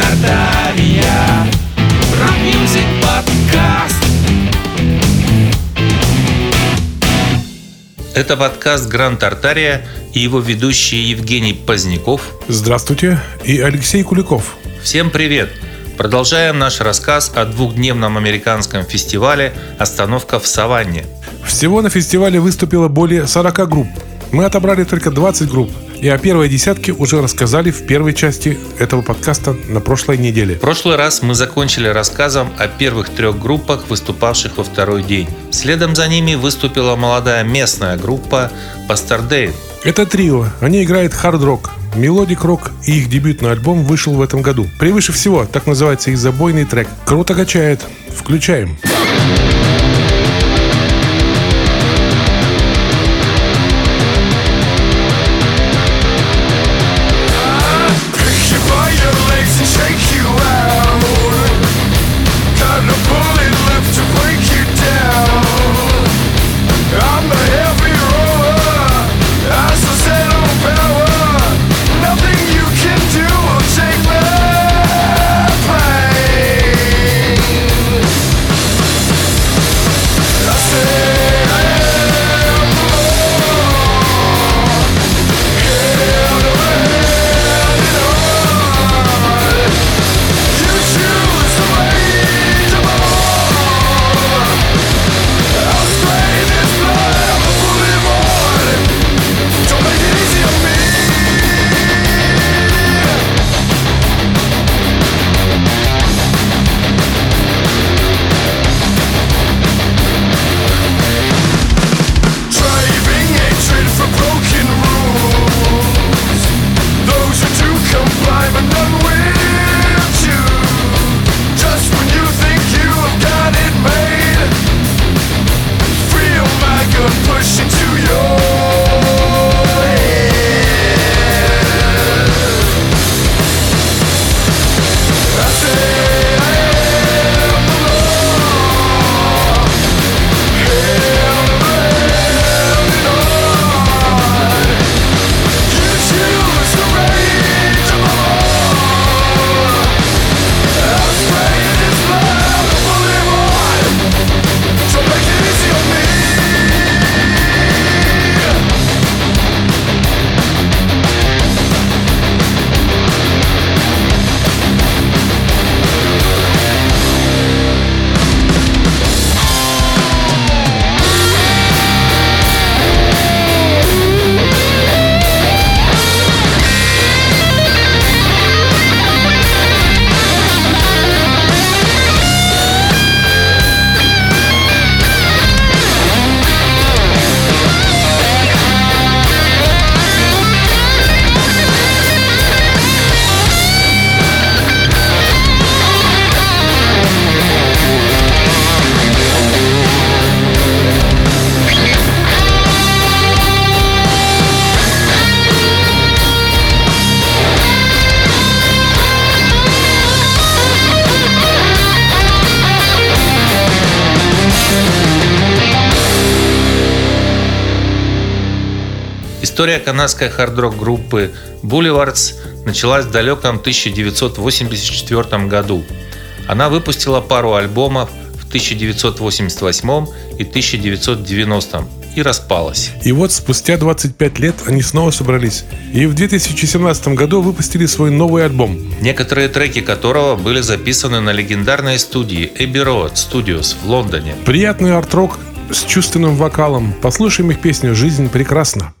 Тартария. Rock music podcast. Это подкаст «Гранд Тартария» и его ведущие Евгений Поздняков. Здравствуйте. И Алексей Куликов. Всем привет! Продолжаем наш рассказ о двухдневном американском фестивале «Остановка в саванне». Всего на фестивале выступило более 40 групп. Мы отобрали только 20 групп, и о первой десятке уже рассказали в первой части этого подкаста на прошлой неделе. В прошлый раз мы закончили рассказом о первых трех группах, выступавших во второй день. Следом за ними выступила молодая местная группа Bastardane. Это трио. Они играют хард-рок, melodic rock, и их дебютный альбом вышел в этом году. Превыше всего, так называется их забойный трек. Круто качает. Включаем. Pick История канадской хард-рок группы Boulevards началась в далеком 1984 году. Она выпустила пару альбомов в 1988 и 1990 и распалась. И вот спустя 25 лет они снова собрались. И в 2017 году выпустили свой новый альбом. Некоторые треки которого были записаны на легендарной студии Abbey Road Studios в Лондоне. Приятный арт-рок с чувственным вокалом. Послушаем их песню «Жизнь прекрасна».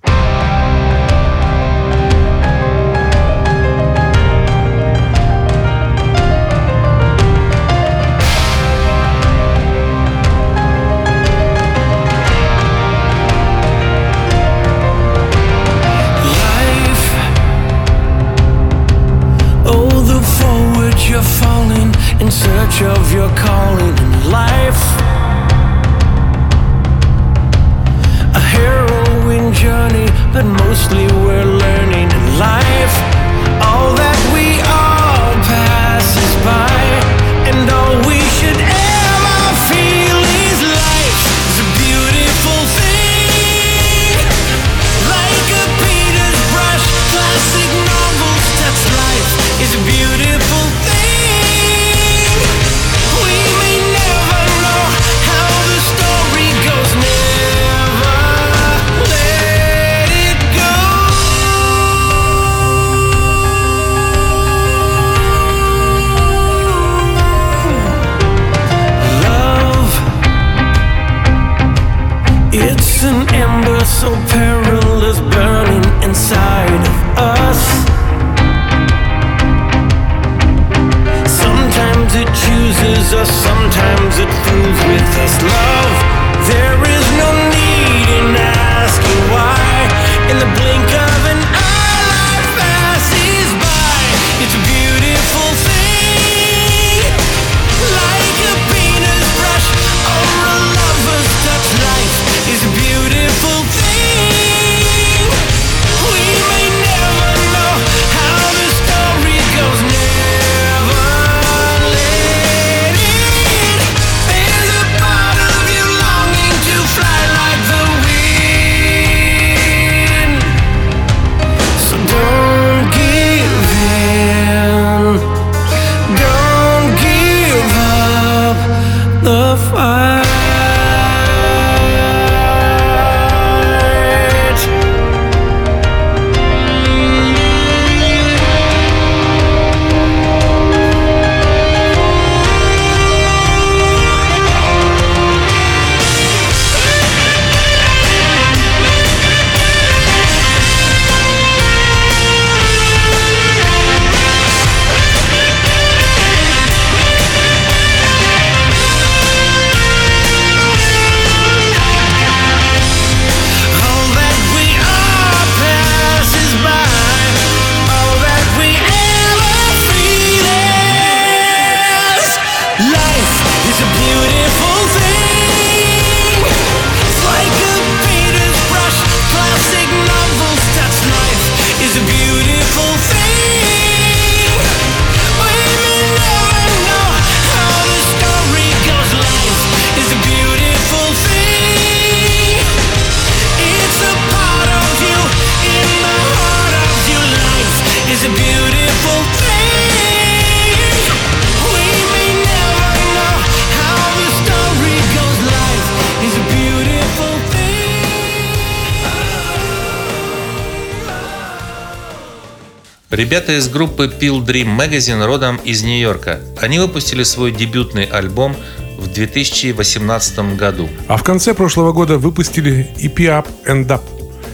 Ребята из группы Peel Dream Magazine родом из Нью-Йорка. Они выпустили свой дебютный альбом в 2018 году. А в конце прошлого года выпустили EP Up and Up.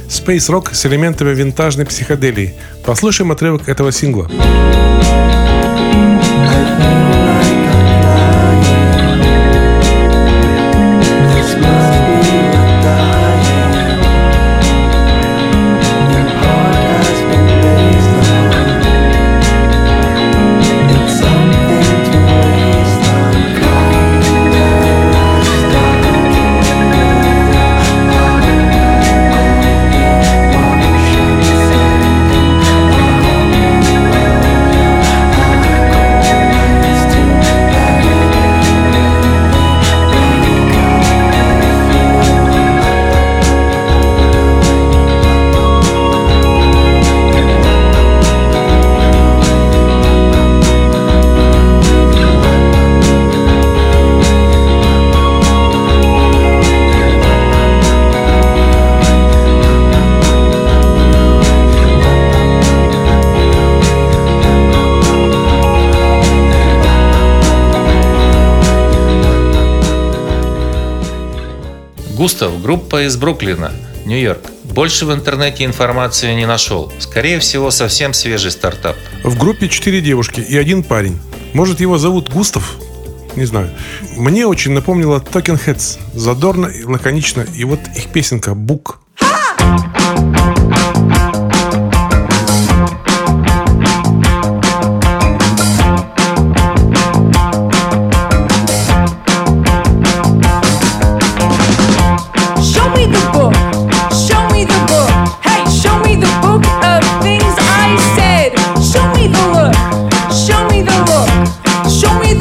Space Rock с элементами винтажной психоделии. Послушаем отрывок этого сингла. Густав, группа из Бруклина, Нью-Йорк. Больше в интернете информации не нашел. Скорее всего, совсем свежий стартап. В группе четыре девушки и один парень. Может, его зовут Густав? Не знаю. Мне очень напомнило Токен Heads, Задорно и лаконично. И вот их песенка «Бук».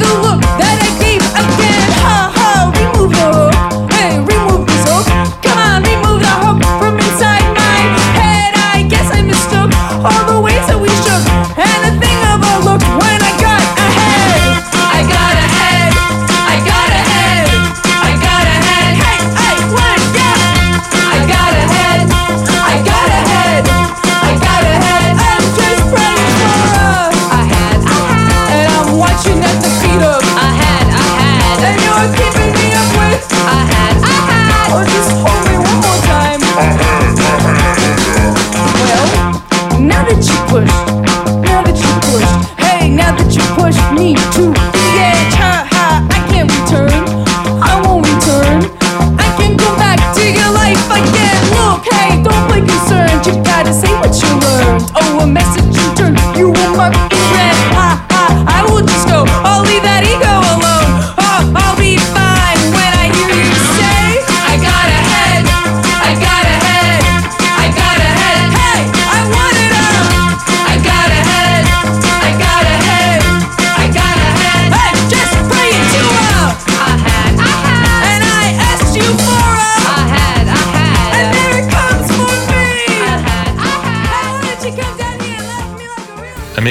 Anadolu dereken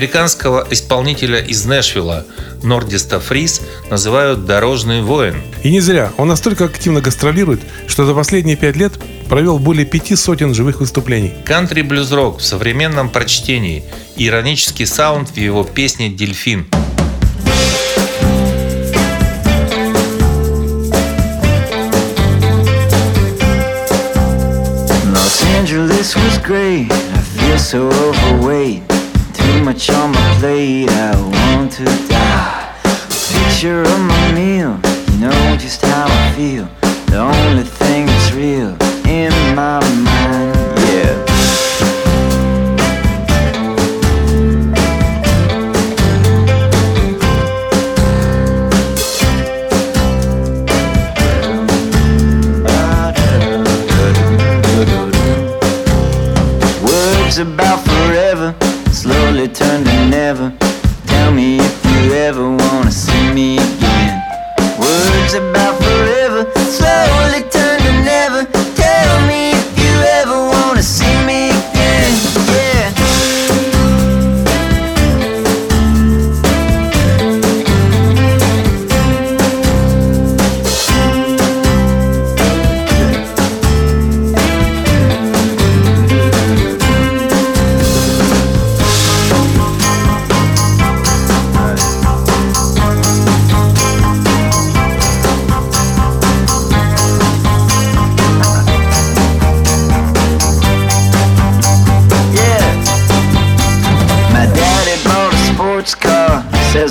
Американского исполнителя из Нэшвилла Нордиста Фрис называют «дорожный воин». И не зря. Он настолько активно гастролирует, что за последние пять лет провел более пяти сотен живых выступлений. Кантри-блюз-рок в современном прочтении, иронический саунд в его песне «Дельфин». Los Angeles was great. I feel so overweight. Much on my plate. I want to die. Picture of my meal. You know just how I feel.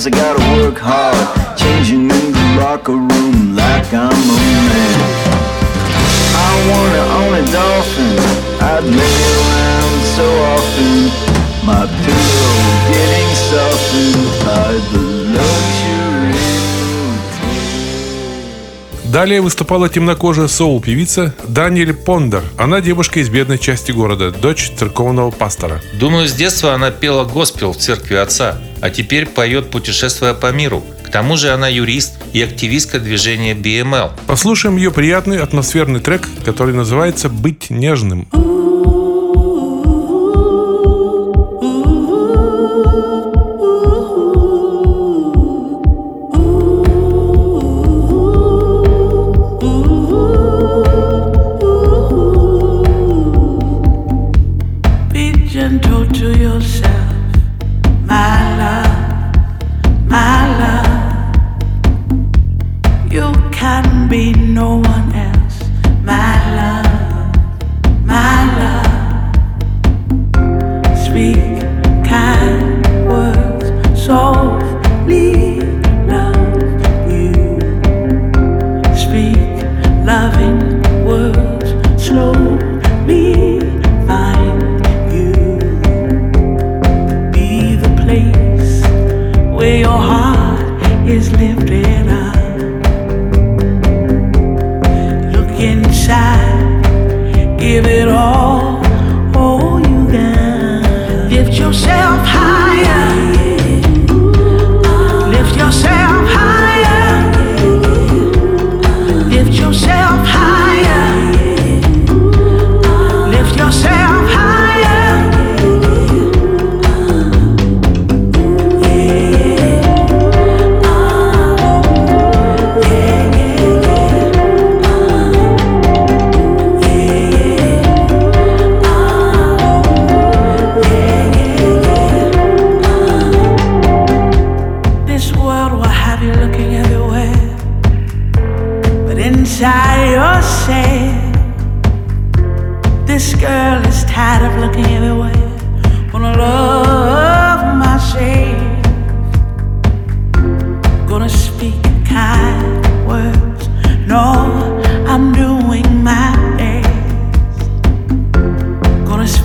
I gotta work hard. Changing in the locker room like I'm a man. I wanna own a dolphin. I'd lay around so often. Далее выступала темнокожая соул-певица Даниэль Пондер. Она девушка из бедной части города, дочь церковного пастора. Думаю, с детства она пела госпел в церкви отца, а теперь поет путешествуя по миру. К тому же она юрист и активистка движения BML. Послушаем ее приятный атмосферный трек, который называется «Быть нежным». Be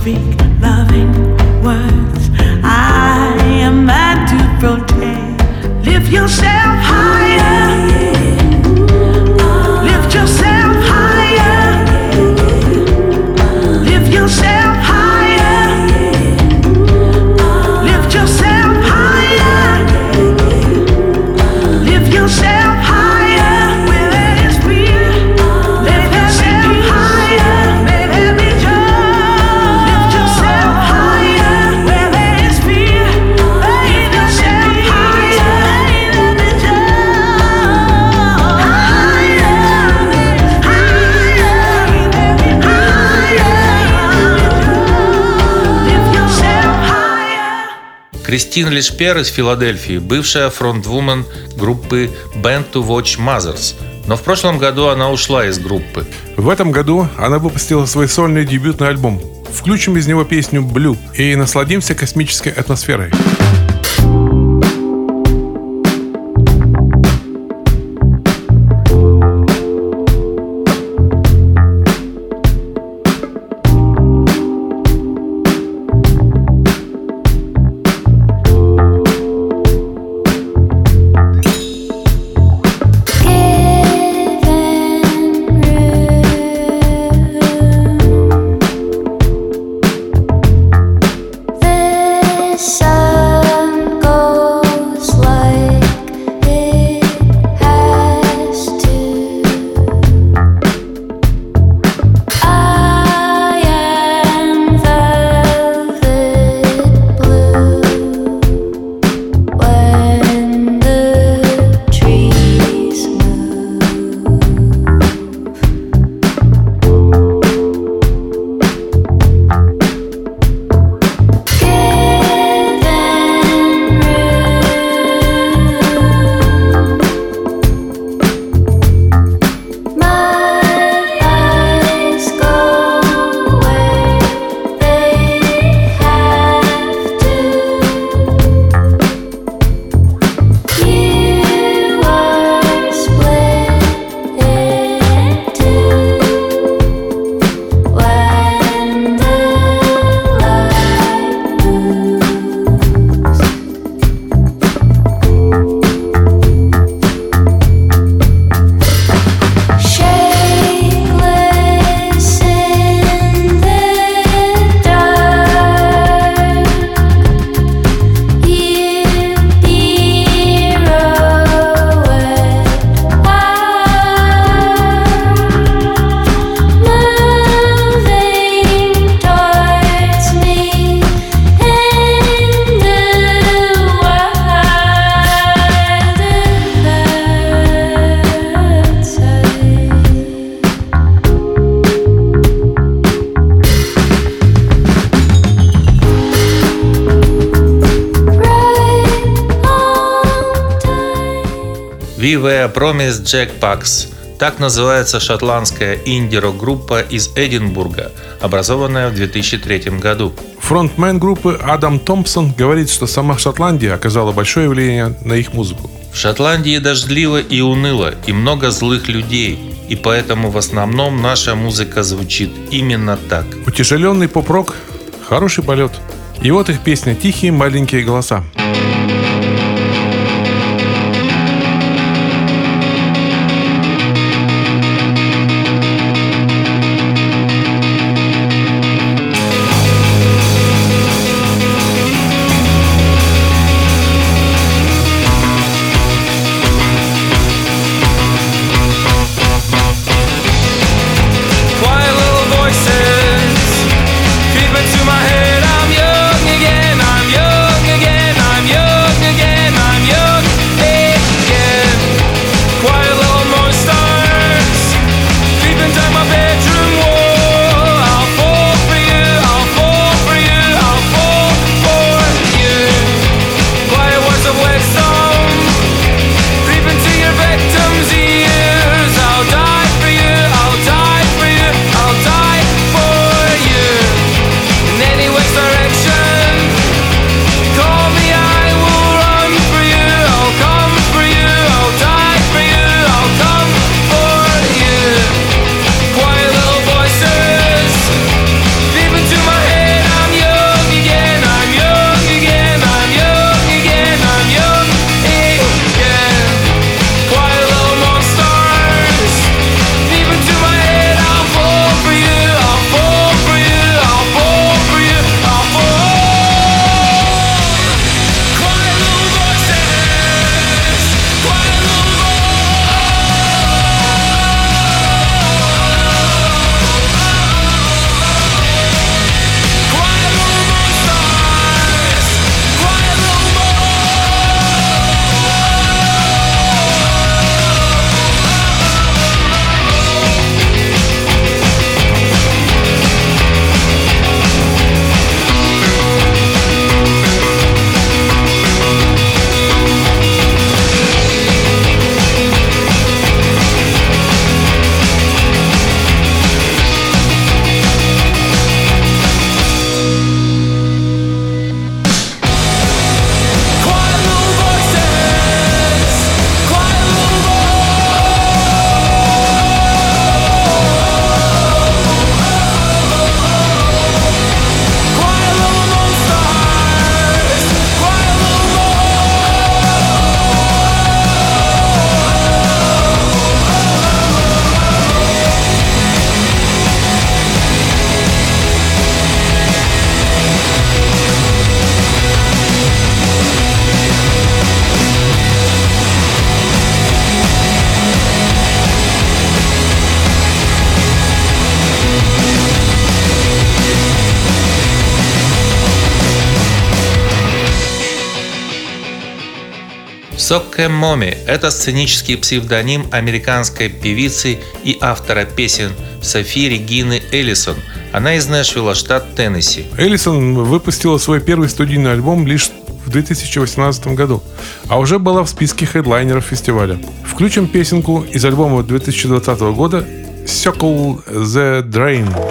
speak Кристин Лишпер из Филадельфии, бывшая фронтвумен группы Band to Watch Mothers. Но в прошлом году она ушла из группы. В этом году она выпустила свой сольный дебютный альбом. Включим из него песню «Blue» и насладимся космической атмосферой. Were Promised Jack Pax. Так называется шотландская инди-рок-группа из Эдинбурга, образованная в 2003 году. Фронтмен группы Адам Томпсон говорит, что сама Шотландия оказала большое влияние на их музыку. В Шотландии дождливо и уныло, и много злых людей, и поэтому в основном наша музыка звучит именно так. Утяжеленный поп-рок – хороший полет. И вот их песня «Тихие маленькие голоса». Сокке Моми – это сценический псевдоним американской певицы и автора песен Софи Регины Эллисон. Она из Нэшвилла, штат Теннесси. Эллисон выпустила свой первый студийный альбом лишь в 2018 году, а уже была в списке хедлайнеров фестиваля. Включим песенку из альбома 2020 года «Circle the Drain».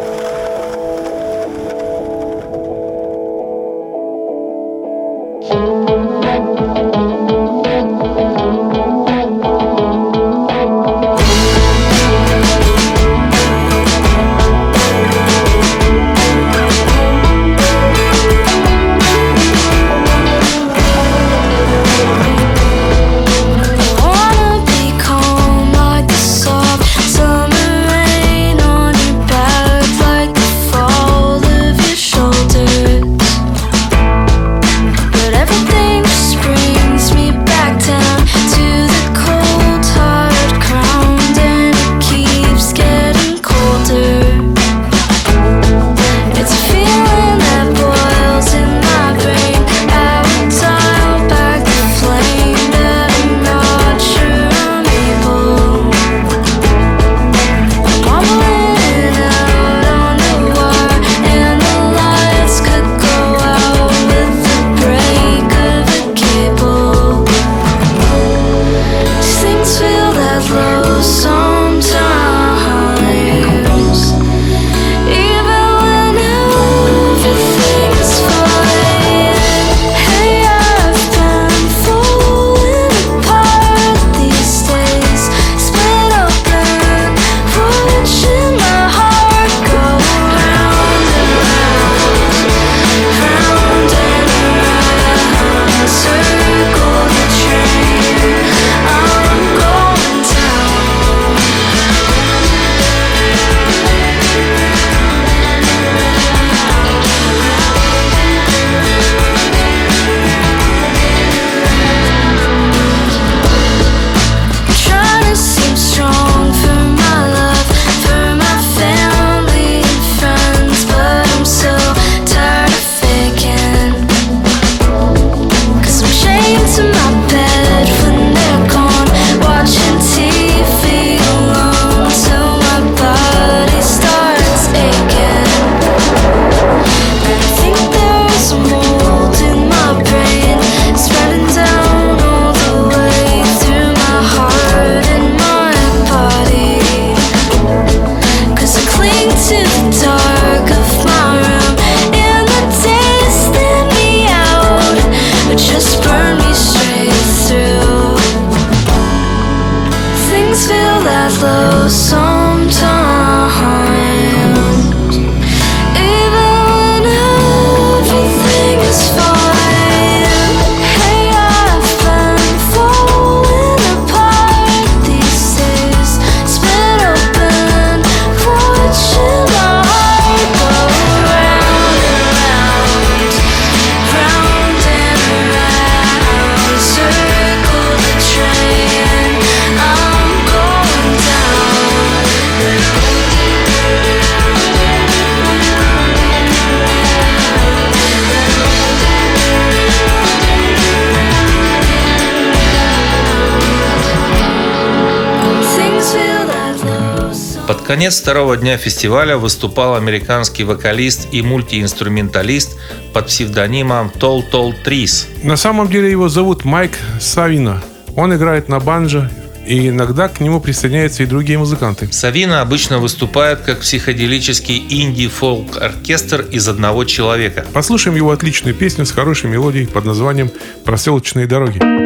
конец второго дня фестиваля выступал американский вокалист и мультиинструменталист под псевдонимом Тол Тол Трис. На самом деле его зовут Майк Савина. Он играет на банджо, и иногда к нему присоединяются и другие музыканты. Савина обычно выступает как психоделический инди-фолк-оркестр из одного человека. Послушаем его отличную песню с хорошей мелодией под названием «Проселочные дороги».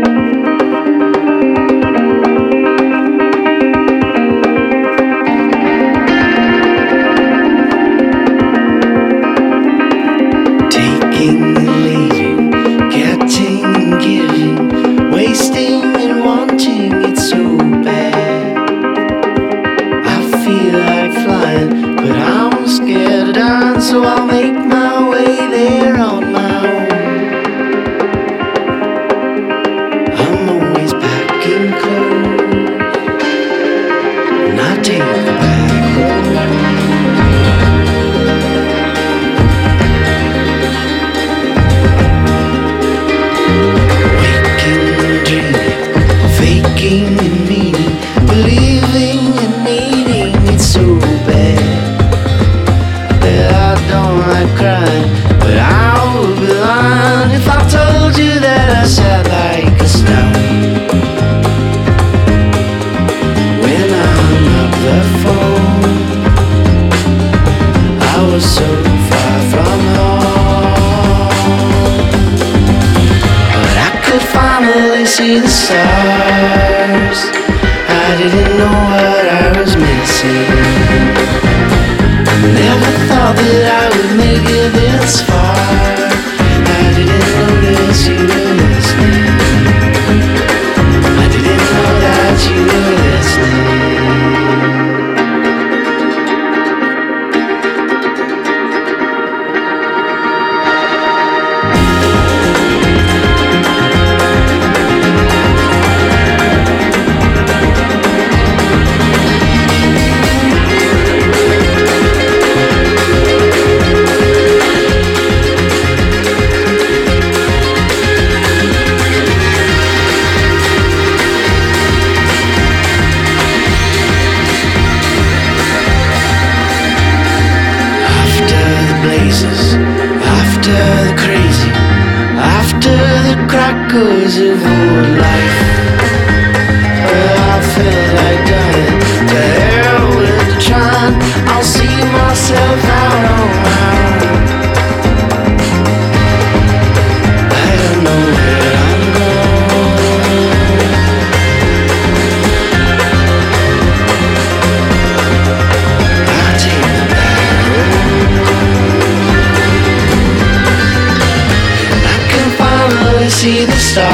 see the stars.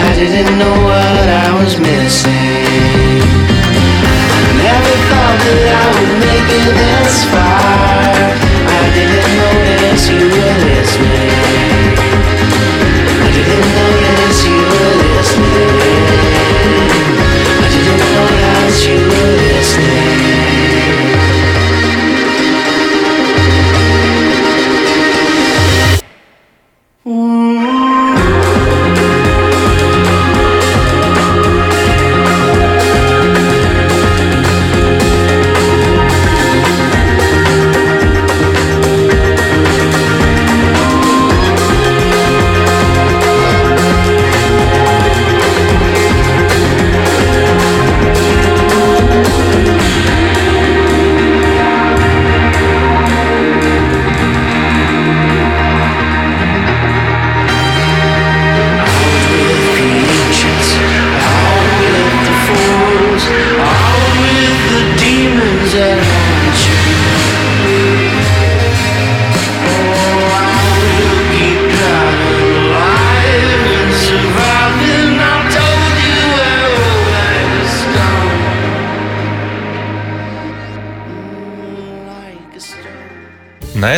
I didn't know what I was missing.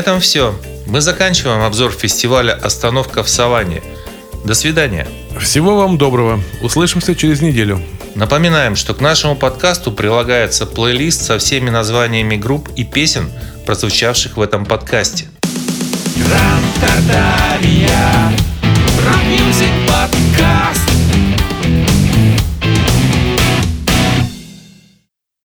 этом все. Мы заканчиваем обзор фестиваля «Остановка в Саванне». До свидания. Всего вам доброго. Услышимся через неделю. Напоминаем, что к нашему подкасту прилагается плейлист со всеми названиями групп и песен, прозвучавших в этом подкасте. Гранд Тартария, подкаст.